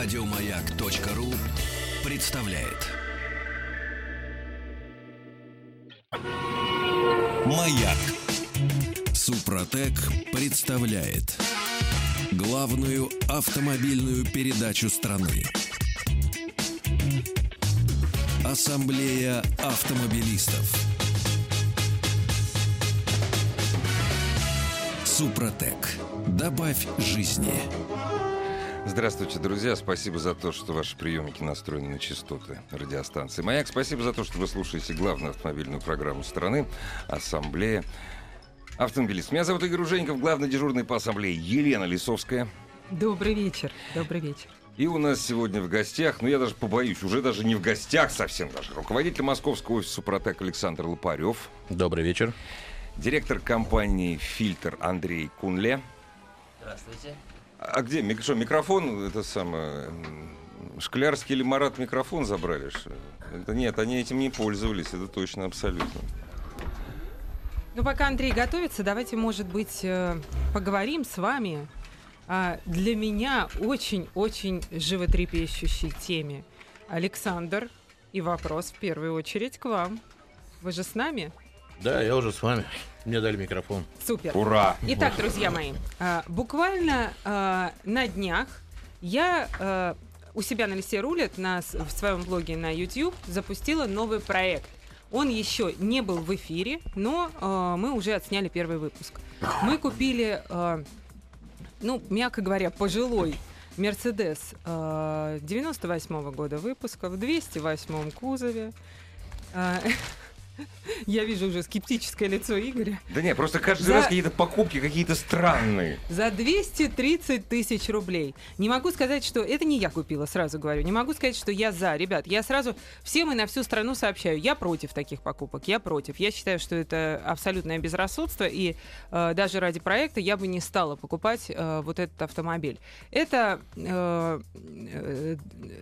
Радиомаяк.ру представляет. Маяк. Супротек представляет главную автомобильную передачу страны. Ассамблея автомобилистов. Супротек. Добавь жизни. Здравствуйте, друзья. Спасибо за то, что ваши приемники настроены на частоты радиостанции «Маяк». Спасибо за то, что вы слушаете главную автомобильную программу страны «Ассамблея автомобилист». Меня зовут Игорь Ужеников, главный дежурный по ассамблее Елена Лисовская. Добрый вечер. Добрый вечер. И у нас сегодня в гостях, ну я даже побоюсь, уже даже не в гостях совсем даже, руководитель московского офиса «Супротек» Александр Лопарев. Добрый вечер. Директор компании «Фильтр» Андрей Кунле. Здравствуйте. А где мик- что, микрофон, это самое, Шклярский или Марат микрофон забрали? Это нет, они этим не пользовались, это точно, абсолютно. Ну, пока Андрей готовится, давайте, может быть, э, поговорим с вами о для меня очень-очень животрепещущей теме. Александр, и вопрос в первую очередь к вам. Вы же с нами? Да, я уже с вами. Мне дали микрофон. Супер. Ура! Итак, друзья мои, а, буквально а, на днях я а, у себя на листе рулет на, с- в своем блоге на YouTube запустила новый проект. Он еще не был в эфире, но мы уже отсняли первый выпуск. Мы купили, ну, мягко говоря, пожилой Мерседес 98 года выпуска в 208 кузове. Я вижу уже скептическое лицо Игоря. Да не, просто каждый За- раз какие-то покупки какие-то странные. За 230 тысяч рублей. Не могу сказать, что... Это не я купила, сразу говорю. Не могу сказать, что я за. Ребят, я сразу всем и на всю страну сообщаю. Я против таких покупок. Я против. Я считаю, что это абсолютное безрассудство. И э, даже ради проекта я бы не стала покупать э, вот этот автомобиль. Это э, э,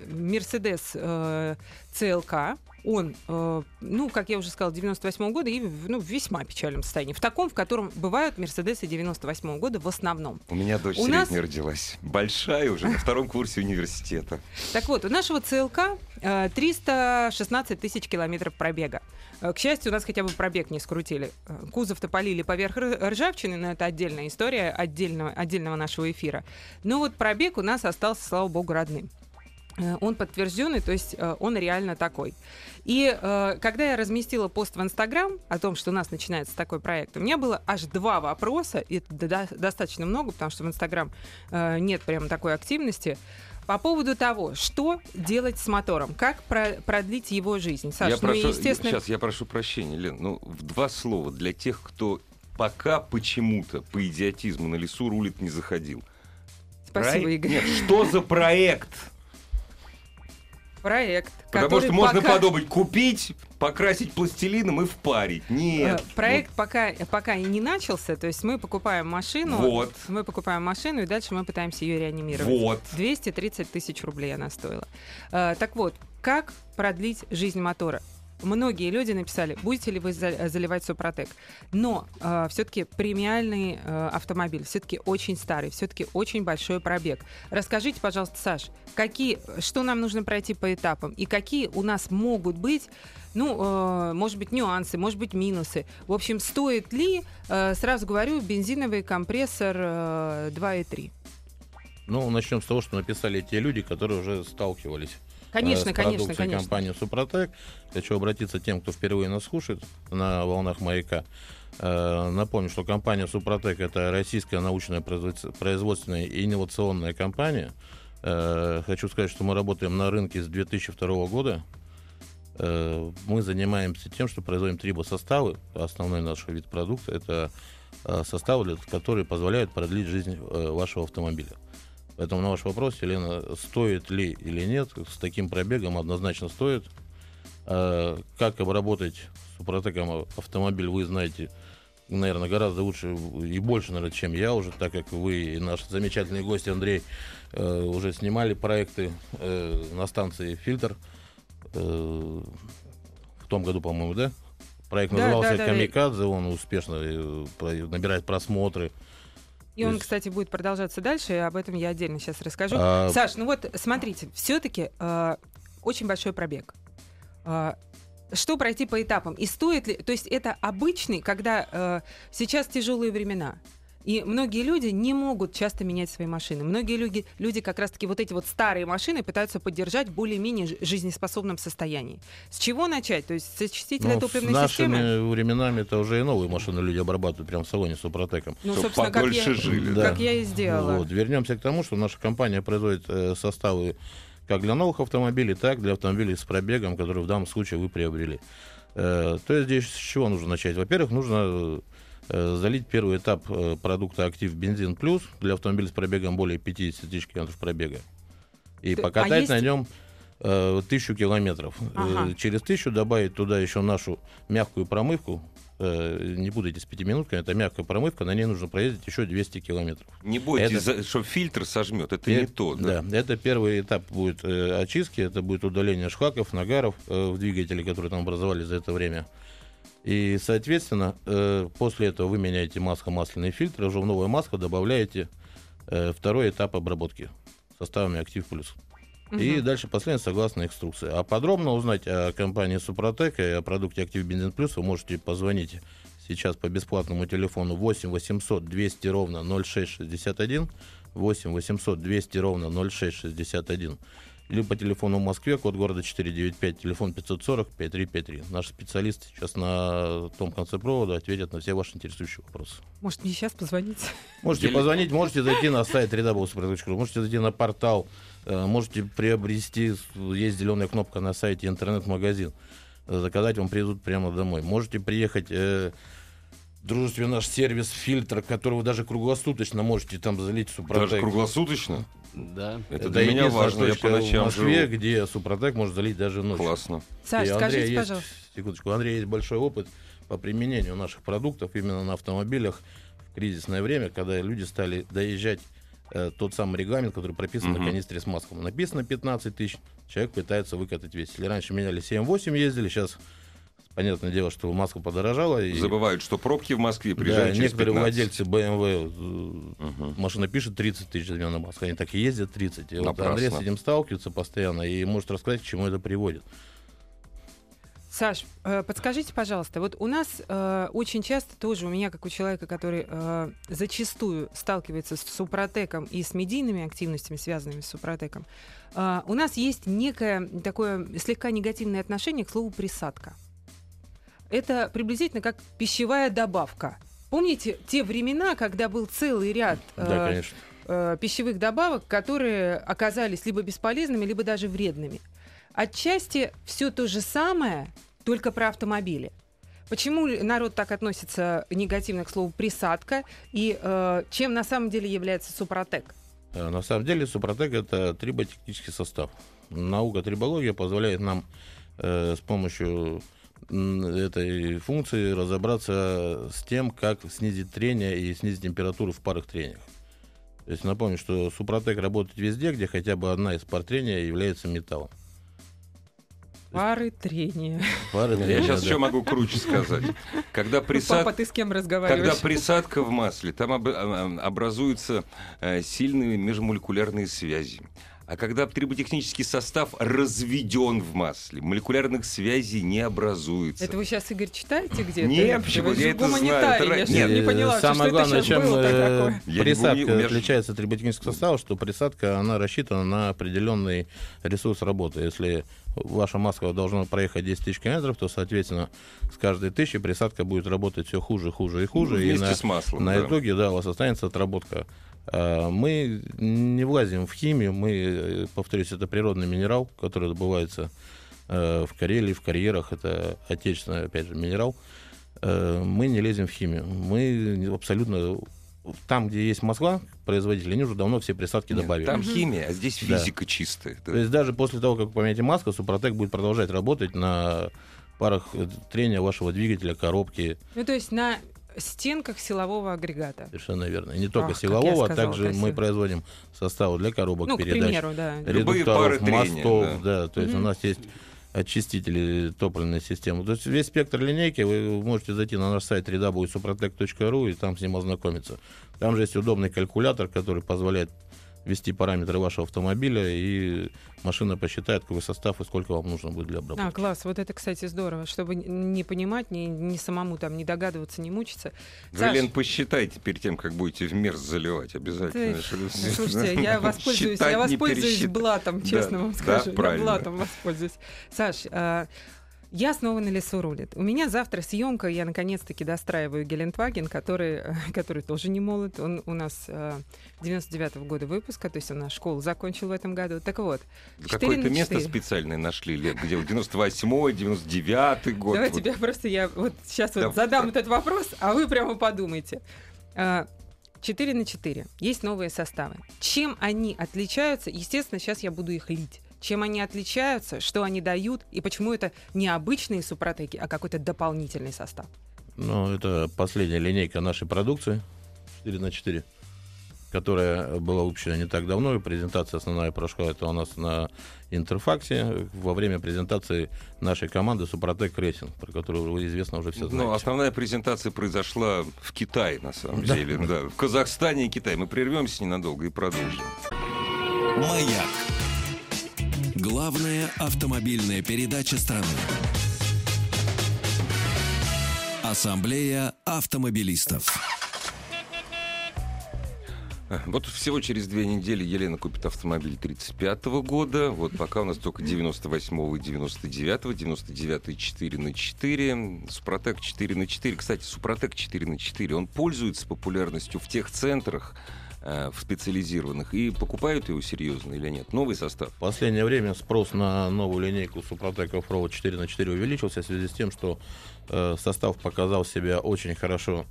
Mercedes э, CLK. Он, э, ну, как я уже сказала, 98 года и ну, в весьма печальном состоянии. В таком, в котором бывают Мерседесы 98 года в основном. У меня дочь У средняя нас- родилась. Большая уже, на втором курсе университета. Так вот, у нашего ЦЛК э, 316 тысяч километров пробега. Э, К счастью, у нас хотя бы пробег не скрутили. Э, Кузов-то полили поверх ржавчины, но это отдельная история отдельного, отдельного нашего эфира. Но вот пробег у нас остался, слава богу, родным. Э, Он подтвержденный, то есть э, он реально такой. И э, когда я разместила пост в Инстаграм о том, что у нас начинается такой проект, у меня было аж два вопроса, и это до- достаточно много, потому что в Инстаграм э, нет прямо такой активности, по поводу того, что делать с мотором, как про- продлить его жизнь. Саш, я ну прошу, естественно... Сейчас, я прошу прощения, Лен. Ну, в два слова для тех, кто пока почему-то по идиотизму на лесу рулит не заходил. Спасибо, Проект- Игорь. Нет, что за проект? Проект, Потому что можно пока- подумать, купить, покрасить пластилином и впарить. Нет. Э, Проект пока, пока и не начался, то есть мы покупаем машину, Вот. мы покупаем машину, и дальше мы пытаемся ее реанимировать. Вот. 230 тысяч рублей она стоила. Э, так вот, как продлить жизнь мотора? Многие люди написали, будете ли вы за- заливать Супротек. Но все-таки премиальный э, автомобиль, все-таки очень старый, все-таки очень большой пробег. Расскажите, пожалуйста, Саш, какие, что нам нужно пройти по этапам и какие у нас могут быть, ну, э, может быть, нюансы, может быть, минусы. В общем, стоит ли, э, сразу говорю, бензиновый компрессор э, 2.3? Ну, начнем с того, что написали те люди, которые уже сталкивались Конечно, с конечно, конечно. компании Супротек. Хочу обратиться к тем, кто впервые нас слушает на волнах маяка. Э, Напомню, что компания Супротек это российская научная производс- производственная и инновационная компания. Э, Хочу сказать, что мы работаем на рынке с 2002 года. Э, Мы занимаемся тем, что производим трибосоставы. Основной наш вид продукта это составы, которые позволяют продлить жизнь вашего автомобиля. Поэтому на ваш вопрос, Елена, стоит ли или нет, с таким пробегом однозначно стоит. Э, Как обработать супротеком автомобиль, вы знаете, наверное, гораздо лучше и больше, наверное, чем я уже, так как вы и наш замечательный гость Андрей э, уже снимали проекты э, на станции «Фильтр». э, в том году, по-моему, да? Проект Да, назывался да, да. «Камикадзе», он успешно набирает просмотры. И он, кстати, будет продолжаться дальше, и об этом я отдельно сейчас расскажу. А- Саш, ну вот смотрите, все-таки очень большой пробег. А, что пройти по этапам? И стоит ли... То есть это обычный, когда э, сейчас тяжелые времена. И многие люди не могут часто менять свои машины. Многие люди, люди как раз-таки вот эти вот старые машины пытаются поддержать в более-менее жи- жизнеспособном состоянии. С чего начать? То есть с очистителя Ну, с топливной нашими системы? временами это уже и новые машины люди обрабатывают прямо в салоне с Супротеком. Ну, Чтоб собственно, как я, жили, да. как я и сделала. Вот. Вернемся к тому, что наша компания производит э, составы как для новых автомобилей, так и для автомобилей с пробегом, которые в данном случае вы приобрели. Э, то есть здесь с чего нужно начать? Во-первых, нужно э, залить первый этап э, продукта «Актив Бензин Плюс» для автомобиля с пробегом более 50 тысяч километров пробега. И Ты- а покатать есть- на нем э, тысячу километров. Ага. Э, через тысячу добавить туда еще нашу мягкую промывку. Э, не путайте с пятиминутками, это мягкая промывка, на ней нужно проездить еще 200 километров. Не бойтесь, Это- что фильтр сожмет. Это Пе- не то. Да? Да, это первый этап будет э, очистки, это будет удаление шлаков, нагаров э, в двигателе, которые там образовались за это время. И, соответственно, э, после этого вы меняете масло-масляный фильтр, уже в новое масло добавляете э, второй этап обработки составами Актив Плюс. И Мгм. дальше последовательно согласно инструкции. А подробно узнать о компании Супротек и о продукте Актив Бензин Плюс вы можете позвонить сейчас по бесплатному телефону 8 800 200 ровно 0661, 8 800 200 ровно 0661, или по телефону в Москве, код города 495, телефон 540 5353. Наши специалисты сейчас на том конце провода ответят на все ваши интересующие вопросы. Может, мне сейчас позвонить? Можете позвонить, можете зайти на сайт www.suprotec.ru, можете зайти на портал, э, можете приобрести, есть зеленая кнопка на сайте интернет-магазин, заказать вам привезут прямо домой. Можете приехать э, в дружественный наш сервис фильтр, который вы даже круглосуточно можете там залить Супротек. Даже круглосуточно. Да. Это для меня важно. Я по ночам в Москве, живу. где Супротек может залить даже ночью. Классно. Саш, И у Андрея скажите, есть- пожалуйста. Секундочку, у Андрея есть большой опыт по применению наших продуктов именно на автомобилях в кризисное время, когда люди стали доезжать э, тот самый регламент, который прописан Мгм. на канистре с маслом. Написано 15 тысяч, человек пытается выкатать весь. Если раньше меняли 7-8 ездили, сейчас понятное дело, что масло подорожало. И, Забывают, что пробки в Москве да, приезжают через некоторые 15. владельцы BMW, э, Мгм. машина пишет 30 тысяч замена маска, они так и ездят 30. И вот. Андрей с этим сталкивается постоянно и может рассказать, к чему это приводит. Саш, э, подскажите, пожалуйста, вот у нас э, очень часто тоже, у меня, как у человека, который э, зачастую сталкивается с супротеком и с медийными активностями, связанными с супротеком, э, у нас есть некое такое слегка негативное отношение к слову «присадка». Это приблизительно как пищевая добавка. Помните те времена, когда был целый ряд э, Да, конечно. э, пищевых добавок, которые оказались либо бесполезными, либо даже вредными. Отчасти все то же самое, только про автомобили. Почему народ так относится негативно к слову присадка и э, чем на самом деле является супротек? Э, На самом деле Супротек это триботехнический состав. Наука трибология позволяет нам э, с помощью этой функции разобраться с тем, как снизить трение и снизить температуру в парах трениях. То есть напомню, что Супротек работает везде, где хотя бы одна из пар трения является металлом. Пары трения. Пары Я трения, сейчас да. еще могу круче сказать. Когда Папа, присадка... ты с кем Когда разговариваешь? присадка в масле, там об- а, образуются э, сильные межмолекулярные связи. А когда триботехнический состав разведен в масле, молекулярных связей не образуется. Это вы сейчас, Игорь, читаете где-то? Нет, почему? Я это знаю. Это я Нет, не поняла, Самое что это главное, сейчас чем было э, такое. Присадка меня ж- отличается от триботехнического состава, что присадка, она рассчитана на определенный ресурс работы. Если ваша маска должна проехать 10 тысяч километров, то, соответственно, с каждой тысячи присадка будет работать все хуже, хуже и хуже. Ну, и на, с маслом. на да. итоге, да, у вас останется отработка. А, Мы не влазим в химию, мы, э, повторюсь, это природный минерал, который добывается э, в Карелии, в карьерах, это отечественный, опять же, минерал. Э, Мы не лезем в химию, мы абсолютно там, где есть масла, производители, они уже давно все присадки Нет, добавили. Там химия, а здесь Да. физика чистая. да. То есть даже после того, как вы поменяете маску, Супротек будет продолжать работать на парах э, трения вашего двигателя, коробки, Ну, то есть на стенках силового агрегата. совершенно верно. И не только Ах, силового, а сказала также красиво. мы производим составы для коробок Ну, к передач, примеру, да. Любые редукторов, трения, мостов, да. то есть Мгм. у нас есть очистители топливной системы. То есть весь спектр линейки вы можете зайти на наш сайт www.suprotec.ru и там с ним ознакомиться. Там же есть удобный калькулятор, который позволяет ввести параметры вашего автомобиля, и машина посчитает, какой состав и сколько вам нужно будет для обработки. А, класс, вот это, кстати, здорово, чтобы не понимать, не, не самому там не догадываться, не мучиться. Вы, Саш, Лен, посчитайте перед тем, как будете в мерз заливать обязательно. Ты, слушайте, я воспользуюсь, я воспользуюсь блатом, честно да, вам скажу. Да, я блатом воспользуюсь. Саш, а, я снова на лесу рулит. У меня завтра съемка, я наконец-таки достраиваю Гелендваген, который, который тоже не молод. Он у нас э, 99-го года выпуска, то есть он школу закончил в этом году. Так вот, Какое-то место специальное нашли, лет, где 98-й, 99-й год. Давайте вот. тебя просто я вот сейчас да. вот задам этот вопрос, а вы прямо подумайте. 4 а, на 4. Есть новые составы. Чем они отличаются? Естественно, сейчас я буду их лить чем они отличаются, что они дают и почему это не обычные супротеки, а какой-то дополнительный состав? Ну, это последняя линейка нашей продукции 4 на 4 которая была выпущена не так давно, и презентация основная прошла это у нас на Интерфаксе во время презентации нашей команды Супротек Racing, про которую известно уже все ну, знаете. Ну, основная презентация произошла в Китае, на самом да. деле, да, в Казахстане и Китае. Мы прервемся ненадолго и продолжим. Маяк. Главная автомобильная передача страны. Ассамблея автомобилистов. Вот всего через две недели Елена купит автомобиль 35 -го года. Вот пока у нас только 98 и 99 99 4 на 4. Супротек 4 на 4. Кстати, Супротек 4 на 4. Он пользуется популярностью в тех центрах, Э, в специализированных и покупают его серьезно или нет? Новый состав? В последнее время спрос на новую линейку Супротек Offroad 4 на 4 увеличился в связи с тем, что э, состав показал себя очень хорошо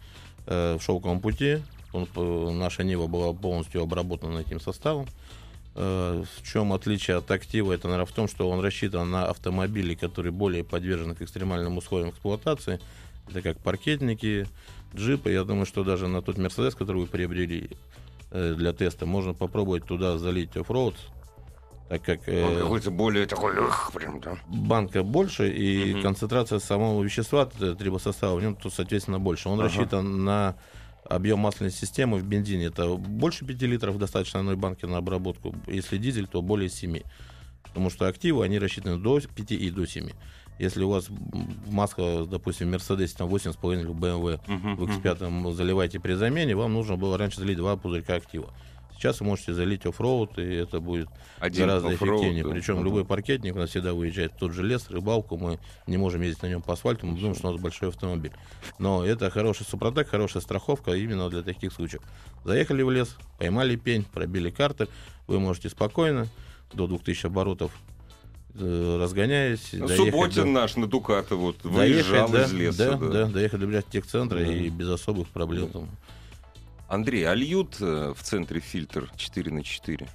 э, в шелковом пути. Он, э, наша Нива была полностью обработана этим составом. Э, в чем отличие от актива? Это, наверное, в том, что он рассчитан на автомобили, которые более подвержены к экстремальным условиям эксплуатации. Это как паркетники, джипы. Я думаю, что даже на тот Мерседес, который вы приобрели, Э, для теста, можно попробовать туда залить оффроуд, так как э, какой-то более такой эх, прям, да. банка больше и угу. концентрация самого вещества трибосостава в нем то соответственно больше. Он ага. рассчитан на объем масляной системы в бензине. Это больше 5 литров достаточно одной банки на обработку. Если дизель, то более 7. Потому что активы, они рассчитаны до 5 и до 7. Если у вас маска, допустим, Мерседесе там 8,5 или BMW, uh-huh, в X5 uh-huh. заливаете при замене, вам нужно было раньше залить два пузырька актива. Сейчас вы можете залить оффроуд, и это будет Один гораздо эффективнее. Причем uh-huh. любой паркетник у нас всегда выезжает в тот же лес, рыбалку, мы не можем ездить на нем по асфальту, мы думаем, что у нас большой автомобиль. Но это хороший супротек, хорошая страховка именно для таких случаев. Заехали в лес, поймали пень, пробили карты, вы можете спокойно до 2000 оборотов разгоняясь. Ну, Субботин до... наш на Дуката вот выезжал доехать, из леса. Да, да, да, доехать до техцентра да. и без особых проблем. Да. Андрей, а льют э, в центре фильтр 4 на 4?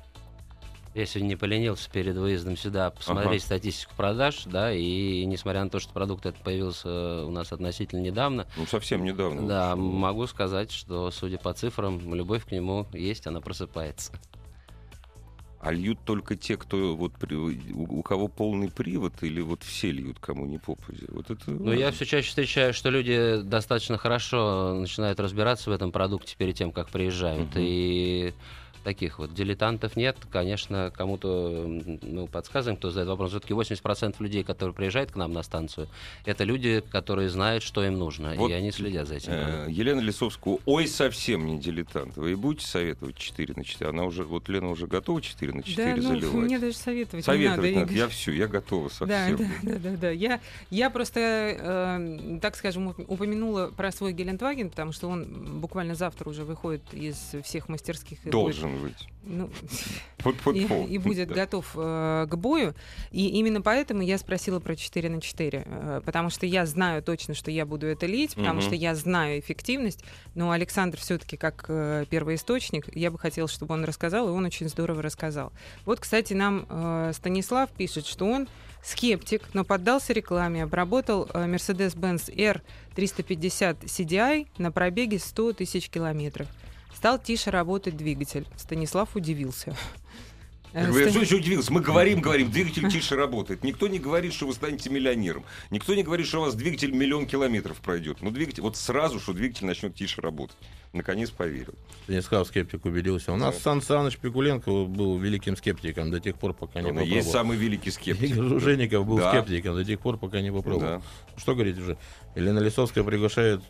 Я сегодня не поленился перед выездом сюда посмотреть ага. статистику продаж, да, и несмотря на то, что продукт этот появился у нас относительно недавно. Ну, совсем недавно. Да, могу сказать, что, судя по цифрам, любовь к нему есть, она просыпается. А льют только те, кто вот у, кого полный привод, или вот все льют, кому не попади? Вот это ну, я все чаще встречаю, что люди достаточно хорошо начинают разбираться в этом продукте перед тем, как приезжают. Угу. И таких вот дилетантов нет. Конечно, кому-то мы подсказываем, кто задает вопрос. Все-таки 80% людей, которые приезжают к нам на станцию, это люди, которые знают, что им нужно, вот, и они следят за этим. Э, Елена Лисовская, ой, совсем не дилетант. Вы будете советовать 4 на 4? Она уже, вот Лена уже готова 4 на 4 да, заливать? Ну, мне даже советовать, советовать не надо. надо. Я все, я готова совсем. Да, да, да, да, да. Я, я просто, э, так скажем, упомянула про свой Гелендваген, потому что он буквально завтра уже выходит из всех мастерских. Должен должен быть. Ну, и, и будет да. готов э, к бою. И именно поэтому я спросила про 4 на 4. Э, потому что я знаю точно, что я буду это лить, потому угу. что я знаю эффективность. Но Александр все-таки как э, первоисточник, я бы хотела, чтобы он рассказал, и он очень здорово рассказал. Вот, кстати, нам э, Станислав пишет, что он скептик, но поддался рекламе, обработал э, Mercedes-Benz R350 CDI на пробеге 100 тысяч километров. Стал тише работать двигатель. Станислав удивился. Я что еще удивился? Мы говорим, говорим, двигатель тише работает. Никто не говорит, что вы станете миллионером. Никто не говорит, что у вас двигатель миллион километров пройдет. Ну, двигатель, вот сразу, что двигатель начнет тише работать. Наконец поверил. Станислав скептик убедился. У нас Сан Саныч Пикуленко был великим скептиком до тех пор, пока не Он и есть попробовал. самый великий скептик. Игорь Жужеников был Да. скептиком до тех пор, пока не попробовал. Да. Что говорить уже? Елена Лисовская приглашает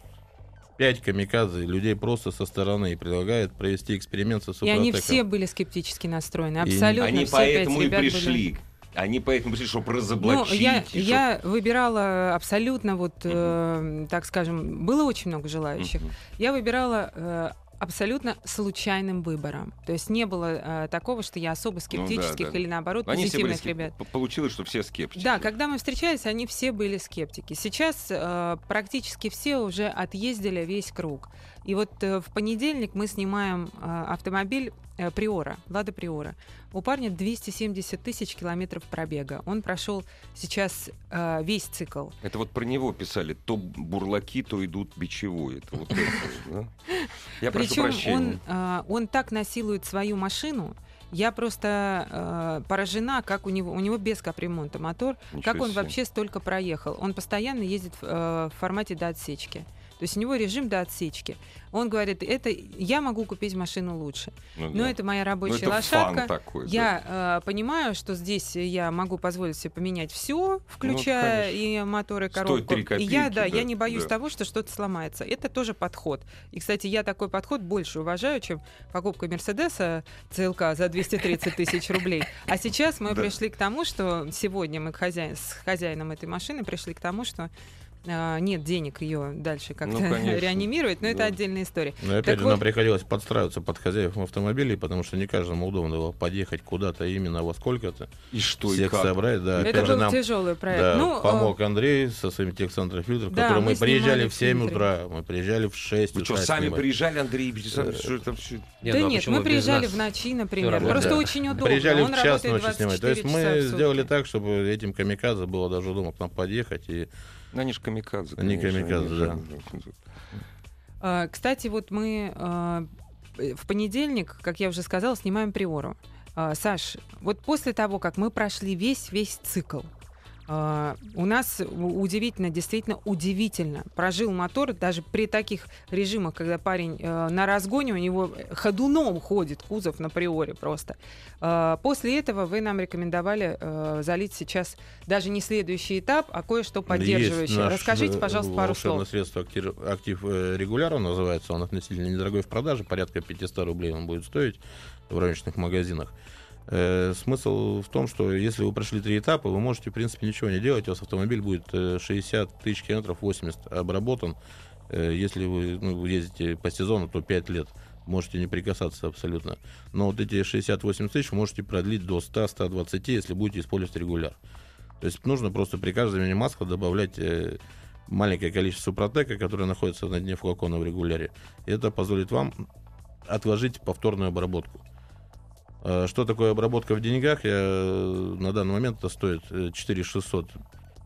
пять камикадзе, людей просто со стороны, и предлагает провести эксперимент со И Супротеком. они все были скептически настроены. И Абсолютно Они все поэтому и ребят были. пришли. Они поэтому пришли, чтобы Ну, разоблачить. я, и чтоб- я выбирала абсолютно, вот, э, так скажем, было очень много желающих. Мгм. Я выбирала э, абсолютно случайным выбором. То есть не было э, такого, что я особо скептических Ну да. или наоборот Они все были позитивных скеп- ребят. Получилось, что все скептики. Да, когда мы встречались, они все были скептики. Сейчас э, практически все уже отъездили весь круг. И вот э, в понедельник мы снимаем э, автомобиль э, Приора, Лада Приора. У парня 270 тысяч километров пробега. Он прошел сейчас э, весь цикл. Это вот про него писали. То бурлаки, то идут бичевой. Это вот это, да? Я прошу Причем прощения. он, э, он так насилует свою машину. Я просто э, поражена, как у него, у него без капремонта мотор, Ничего как он себе. вообще столько проехал. Он постоянно ездит в, э, в формате до отсечки. То есть у него режим до отсечки. Он говорит, это я могу купить машину лучше. Ну, Но да. это моя Ну, рабочая это лошадка. такой. да. Я э, понимаю, что здесь я могу позволить себе поменять все, включая конечно. и мотор, и Стоит коробку. три и я, копейки, да, да, я не боюсь да. того, что что-то сломается. Это тоже подход. И, кстати, я такой подход больше уважаю, чем покупка Мерседеса ЦЛК за 230 тысяч рублей. А сейчас мы Да. пришли к тому, что сегодня мы к хозяин, с хозяином этой машины пришли к тому, что а, нет денег ее дальше как-то Ну, конечно. реанимировать, но это Да. отдельная история. Но опять Так же, вот- нам приходилось подстраиваться под хозяев автомобилей, потому что не каждому удобно было подъехать куда-то именно во сколько-то. И что, и Всех как? собрать, да. это был нам тяжелый проект. да, ну, э, помог Андрей со своим техцентром фильтров, Да, который мы мы приезжали снимали в 7 фильтры. утра, мы приезжали в 6 Вы что, утра сами снимать. приезжали, Андрей Александрович? Что это вообще? Не, да ну а нет, мы приезжали в ночи, например. Просто очень удобно. Приезжали в час ночи снимать. То есть 24 часа в мы сделали так, чтобы этим камикадзе было даже удобно к нам подъехать. И Ну, они же камикадзе. Они конечно, камикадзе, они да. же- А, Кстати, вот мы а, в понедельник, как я уже сказала, снимаем приору. А, Саш, вот после того, как мы прошли весь весь цикл, у нас удивительно, действительно удивительно. Прожил мотор даже при таких режимах, когда парень э, на разгоне, у него ходуном ходит кузов на приоре просто. А, После этого вы нам рекомендовали э, залить сейчас даже не следующий этап, а кое-что есть поддерживающее. наш, Расскажите, э, пожалуйста, пару слов. средство актив, актив регулярно называется. Он относительно недорогой в продаже, порядка 500 рублей он будет стоить в розничных магазинах. Э, смысл в том, что если вы прошли три этапа, вы можете, в принципе, ничего не делать. У вас автомобиль будет э, 60 тысяч километров, 80 обработан. Э, если вы ну, ездите по сезону, то 5 лет можете не прикасаться абсолютно. Но вот эти 60-80 тысяч можете продлить до 100-120, если будете использовать регуляр. То есть нужно просто при каждой замене масла добавлять э, маленькое количество супротека, которое находится на дне флакона в регуляре. И это позволит вам отложить повторную обработку. А Что такое обработка в деньгах? Я, э, на данный момент это стоит э, 4600.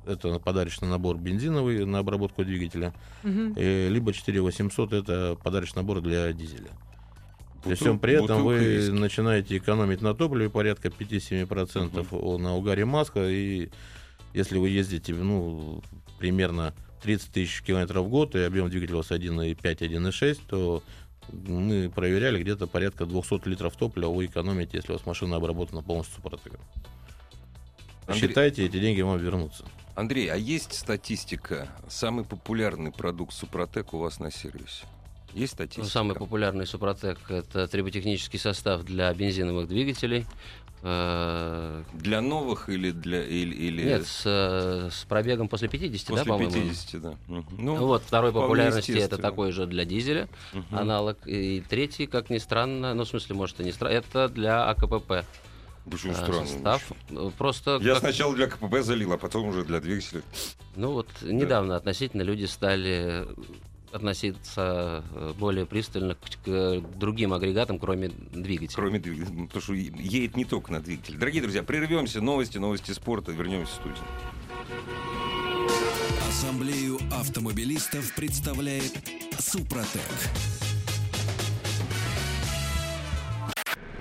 Это подарочный набор бензиновый на обработку двигателя. Мгм. Э, Либо 4800 это подарочный набор для дизеля. При Бутыл- всем при этом вы виски. начинаете экономить на топливе порядка 5-7% о- на угаре масла. И если вы ездите ну, примерно 30 тысяч километров в год, и объем двигателя у вас 1,5-1,6, то мы проверяли где-то порядка 200 литров топлива вы экономите, если у вас машина обработана полностью супротеком. Андрей- Считайте, эти деньги вам вернутся. Андрей, а есть статистика? Самый популярный продукт Супротек у вас на сервисе? Есть Ну, статистика? самый популярный Супротек — это триботехнический состав для бензиновых двигателей. Э, Для новых или для... Или, или Нет, с, э, с пробегом после 50, после да, по-моему? 50, да. Ну, Ну, вот второй популярности это такой же для дизеля мгм. аналог. И третий, как ни странно, ну, в смысле, может, и не странно, это для АКПП Почему э, странно? состав. Просто, Я как- сначала для КПП залил, а потом уже для двигателя. ну вот, недавно относительно люди стали относиться э, более пристально к, к другим агрегатам, кроме двигателя. Кроме двигателя. Ну, Потому что едет не только на двигатель. Дорогие друзья, прервемся. Новости, новости спорта. Вернемся в студию. Ассамблею автомобилистов представляет Супротек.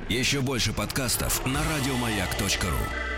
Еще больше подкастов на радиомаяк.ру.